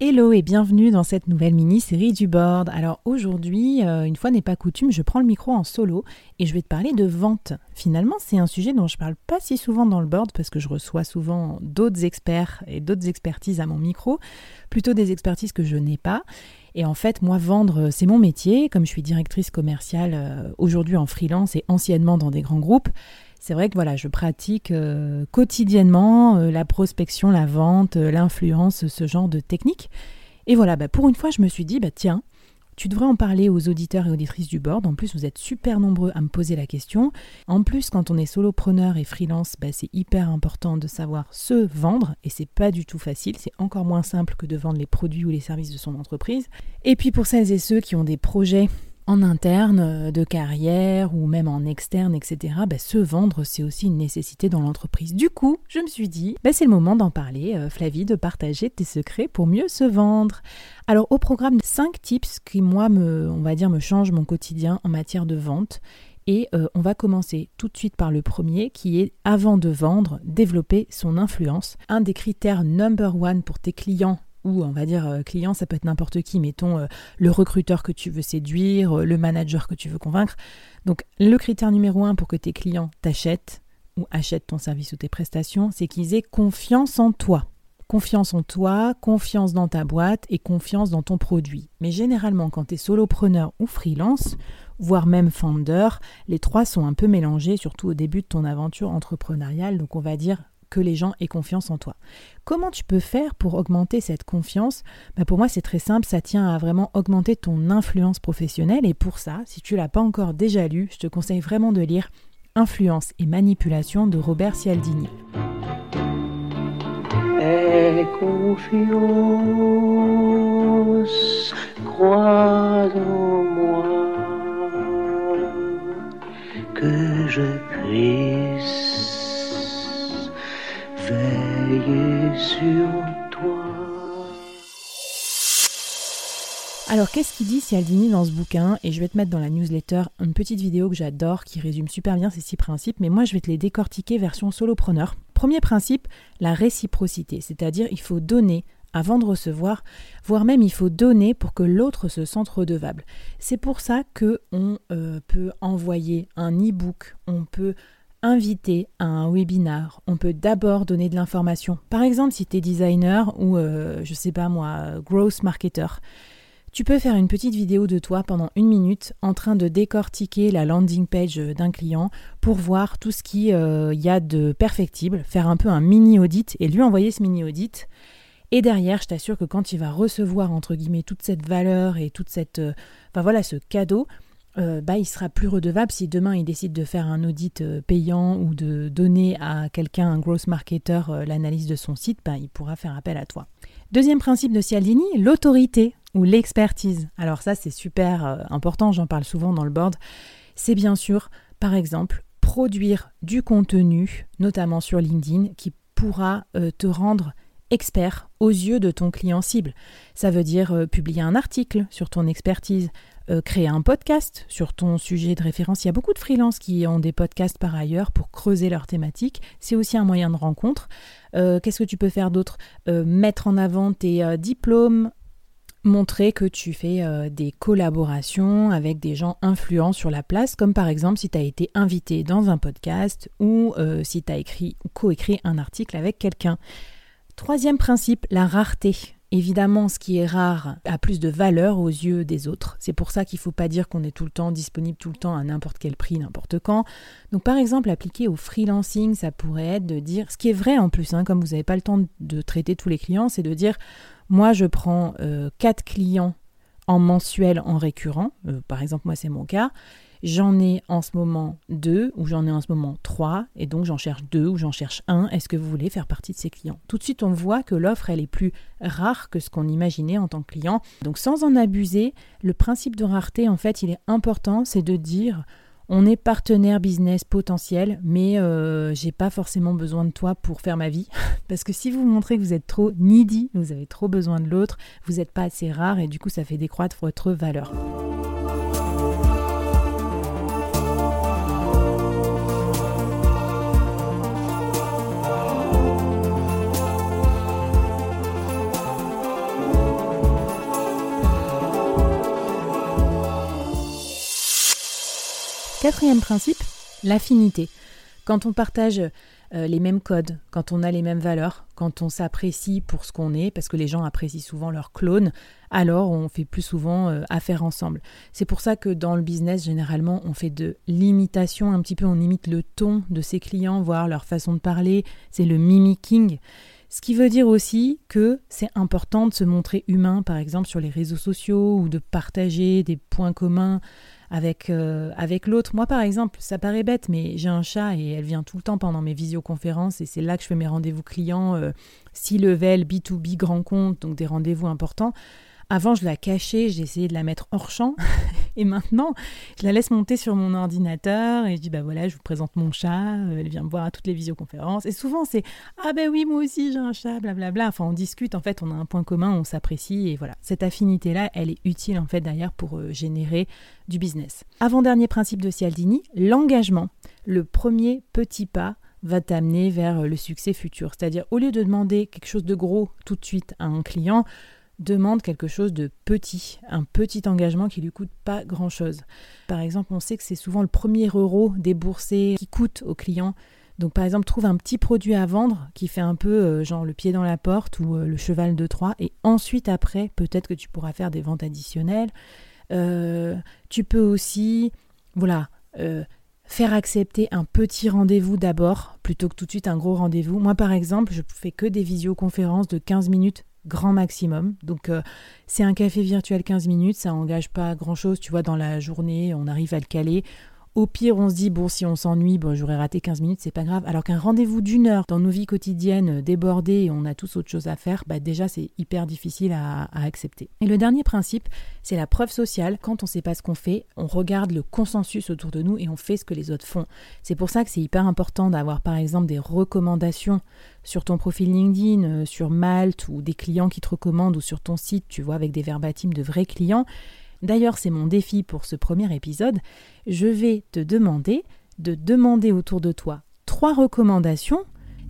Hello et bienvenue dans cette nouvelle mini-série du board. Alors aujourd'hui, euh, une fois n'est pas coutume, je prends le micro en solo et je vais te parler de vente. Finalement, c'est un sujet dont je parle pas si souvent dans le board parce que je reçois souvent d'autres experts et d'autres expertises à mon micro, plutôt des expertises que je n'ai pas. Et en fait, moi, vendre, c'est mon métier. Comme je suis directrice commerciale euh, aujourd'hui en freelance et anciennement dans des grands groupes, c'est vrai que voilà, je pratique euh, quotidiennement euh, la prospection, la vente, euh, l'influence, ce genre de techniques. Et voilà, bah, pour une fois, je me suis dit, bah, tiens, tu devrais en parler aux auditeurs et auditrices du board. En plus, vous êtes super nombreux à me poser la question. En plus, quand on est solopreneur et freelance, bah, c'est hyper important de savoir se vendre et c'est pas du tout facile. C'est encore moins simple que de vendre les produits ou les services de son entreprise. Et puis pour celles et ceux qui ont des projets en interne, euh, de carrière ou même en externe, etc., bah, se vendre, c'est aussi une nécessité dans l'entreprise. Du coup, je me suis dit, bah, c'est le moment d'en parler, euh, Flavie, de partager tes secrets pour mieux se vendre. Alors, au programme, 5 tips qui, moi, on va dire, me changent mon quotidien en matière de vente. Et euh, on va commencer tout de suite par le premier qui est avant de vendre, développer son influence. Un des critères number one pour tes clients ou on va dire euh, client, ça peut être n'importe qui, mettons euh, le recruteur que tu veux séduire, euh, le manager que tu veux convaincre. Donc le critère numéro un pour que tes clients t'achètent ou achètent ton service ou tes prestations, c'est qu'ils aient confiance en toi. Confiance en toi, confiance dans ta boîte et confiance dans ton produit. Mais généralement, quand tu es solopreneur ou freelance, voire même founder, les trois sont un peu mélangés, surtout au début de ton aventure entrepreneuriale. Donc on va dire que les gens aient confiance en toi. Comment tu peux faire pour augmenter cette confiance? Bah, Pour moi, c'est très simple, ça tient à vraiment augmenter ton influence professionnelle. Et pour ça, si tu l'as pas encore déjà lu, je te conseille vraiment de lire Influence et manipulation de Robert Cialdini. Sur toi. Alors, qu'est-ce qu'il dit Cialdini dans ce bouquin Et je vais te mettre dans la newsletter une petite vidéo que j'adore qui résume super bien ces six principes, mais moi je vais te les décortiquer version solopreneur. Premier principe, la réciprocité, c'est-à-dire il faut donner avant de recevoir, voire même il faut donner pour que l'autre se sente redevable. C'est pour ça que on euh, peut envoyer un e-book, on peut inviter à un webinar, on peut d'abord donner de l'information. Par exemple, si tu es designer ou, euh, je sais pas moi, growth marketer, tu peux faire une petite vidéo de toi pendant une minute en train de décortiquer la landing page d'un client pour voir tout ce qu'il euh, y a de perfectible, faire un peu un mini audit et lui envoyer ce mini audit. Et derrière, je t'assure que quand il va recevoir entre guillemets toute cette valeur et toute cette, euh, enfin voilà, ce cadeau, euh, bah, il sera plus redevable si demain il décide de faire un audit euh, payant ou de donner à quelqu'un, un gross marketer, euh, l'analyse de son site, bah, il pourra faire appel à toi. Deuxième principe de Cialdini, l'autorité ou l'expertise. Alors ça c'est super important, j'en parle souvent dans le board. C'est bien sûr, par exemple, produire du contenu, notamment sur LinkedIn, qui pourra te rendre expert aux yeux de ton client cible. Ça veut dire publier un article sur ton expertise, euh, créer un podcast sur ton sujet de référence. Il y a beaucoup de freelances qui ont des podcasts par ailleurs pour creuser leur thématique. C'est aussi un moyen de rencontre. Euh, qu'est-ce que tu peux faire d'autre? Euh, Mettre en avant tes diplômes, montrer que tu fais des collaborations avec des gens influents sur la place, comme par exemple si tu as été invité dans un podcast ou si tu as écrit ou coécrit un article avec quelqu'un. Troisième principe, la rareté. Évidemment, ce qui est rare a plus de valeur aux yeux des autres. C'est pour ça qu'il ne faut pas dire qu'on est tout le temps disponible tout le temps à n'importe quel prix, n'importe quand. Donc par exemple, appliqué au freelancing, ça pourrait être de dire, ce qui est vrai en plus, hein, comme vous n'avez pas le temps de traiter tous les clients, c'est de dire, moi je prends euh, quatre clients en mensuel, en récurrent, euh, par exemple moi c'est mon cas, J'en ai en ce moment deux ou j'en ai en ce moment trois et donc j'en cherche deux ou j'en cherche un. Est-ce que vous voulez faire partie de ces clients? Tout de suite, on voit que l'offre, elle est plus rare que ce qu'on imaginait en tant que client. Donc sans en abuser, le principe de rareté, en fait, il est important, c'est de dire on est partenaire business potentiel, mais euh, j'ai pas forcément besoin de toi pour faire ma vie. Parce que si vous montrez que vous êtes trop needy, vous avez trop besoin de l'autre, vous n'êtes pas assez rare et du coup ça fait décroître votre valeur. Quatrième principe, l'affinité. Quand on partage euh, les mêmes codes, quand on a les mêmes valeurs, quand on s'apprécie pour ce qu'on est, parce que les gens apprécient souvent leurs clones, alors on fait plus souvent euh, affaire ensemble. C'est pour ça que dans le business, généralement, on fait de l'imitation, un petit peu on imite le ton de ses clients, voire leur façon de parler, c'est le mimicking. Ce qui veut dire aussi que c'est important de se montrer humain, par exemple sur les réseaux sociaux, ou de partager des points communs avec, euh, avec l'autre. Moi, par exemple, ça paraît bête, mais j'ai un chat et elle vient tout le temps pendant mes visioconférences et c'est là que je fais mes rendez-vous clients, euh, C-level, B2B, grand compte, donc des rendez-vous importants. Avant, je la cachais, j'ai essayé de la mettre hors champ. Et maintenant, je la laisse monter sur mon ordinateur et je dis, bah voilà, je vous présente mon chat, euh, elle vient me voir à toutes les visioconférences. Et souvent, c'est, ah ben oui, moi aussi j'ai un chat, blablabla. Enfin, on discute, en fait, on a un point commun, on s'apprécie. Et voilà, cette affinité-là, elle est utile, en fait, derrière pour euh, générer du business. Avant-dernier principe de Cialdini, l'engagement. Le premier petit pas va t'amener vers le succès futur. C'est-à-dire, au lieu de demander quelque chose de gros tout de suite à un client, demande quelque chose de petit, un petit engagement qui lui coûte pas grand-chose. Par exemple, on sait que c'est souvent le premier euro déboursé qui coûte au client. Donc par exemple, trouve un petit produit à vendre qui fait un peu euh, genre le pied dans la porte ou euh, le cheval de Troie et ensuite après, peut-être que tu pourras faire des ventes additionnelles. Euh, tu peux aussi, voilà, faire accepter un petit rendez-vous d'abord plutôt que tout de suite un gros rendez-vous. Moi par exemple, je fais que des visioconférences de 15 minutes grand maximum. Donc euh, c'est un café virtuel 15 minutes, ça engage pas grand-chose, tu vois, dans la journée, on arrive à le caler. Au pire, on se dit, bon, si on s'ennuie, j'aurais raté 15 minutes, c'est pas grave. Alors qu'un rendez-vous d'une heure dans nos vies quotidiennes débordées et on a tous autre chose à faire, bah déjà, c'est hyper difficile à, accepter. Et le dernier principe, c'est la preuve sociale. Quand on sait pas ce qu'on fait, on regarde le consensus autour de nous et on fait ce que les autres font. C'est pour ça que c'est hyper important d'avoir, par exemple, des recommandations sur ton profil LinkedIn, euh, sur Malte ou des clients qui te recommandent ou sur ton site, tu vois, avec des verbatims de vrais clients. D'ailleurs, c'est mon défi pour ce premier épisode. Je vais te demander de demander autour de toi trois recommandations.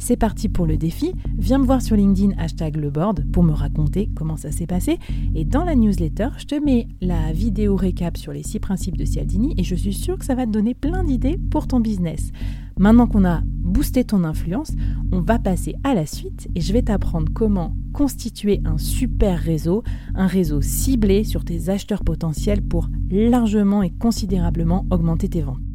C'est parti pour le défi. Viens me voir sur LinkedIn hashtag le board pour me raconter comment ça s'est passé. Et dans la newsletter, je te mets la vidéo récap sur les six principes de Cialdini et je suis sûre que ça va te donner plein d'idées pour ton business. Maintenant qu'on a boosté ton influence, on va passer à la suite et je vais t'apprendre comment constituer un super réseau, un réseau ciblé sur tes acheteurs potentiels pour largement et considérablement augmenter tes ventes.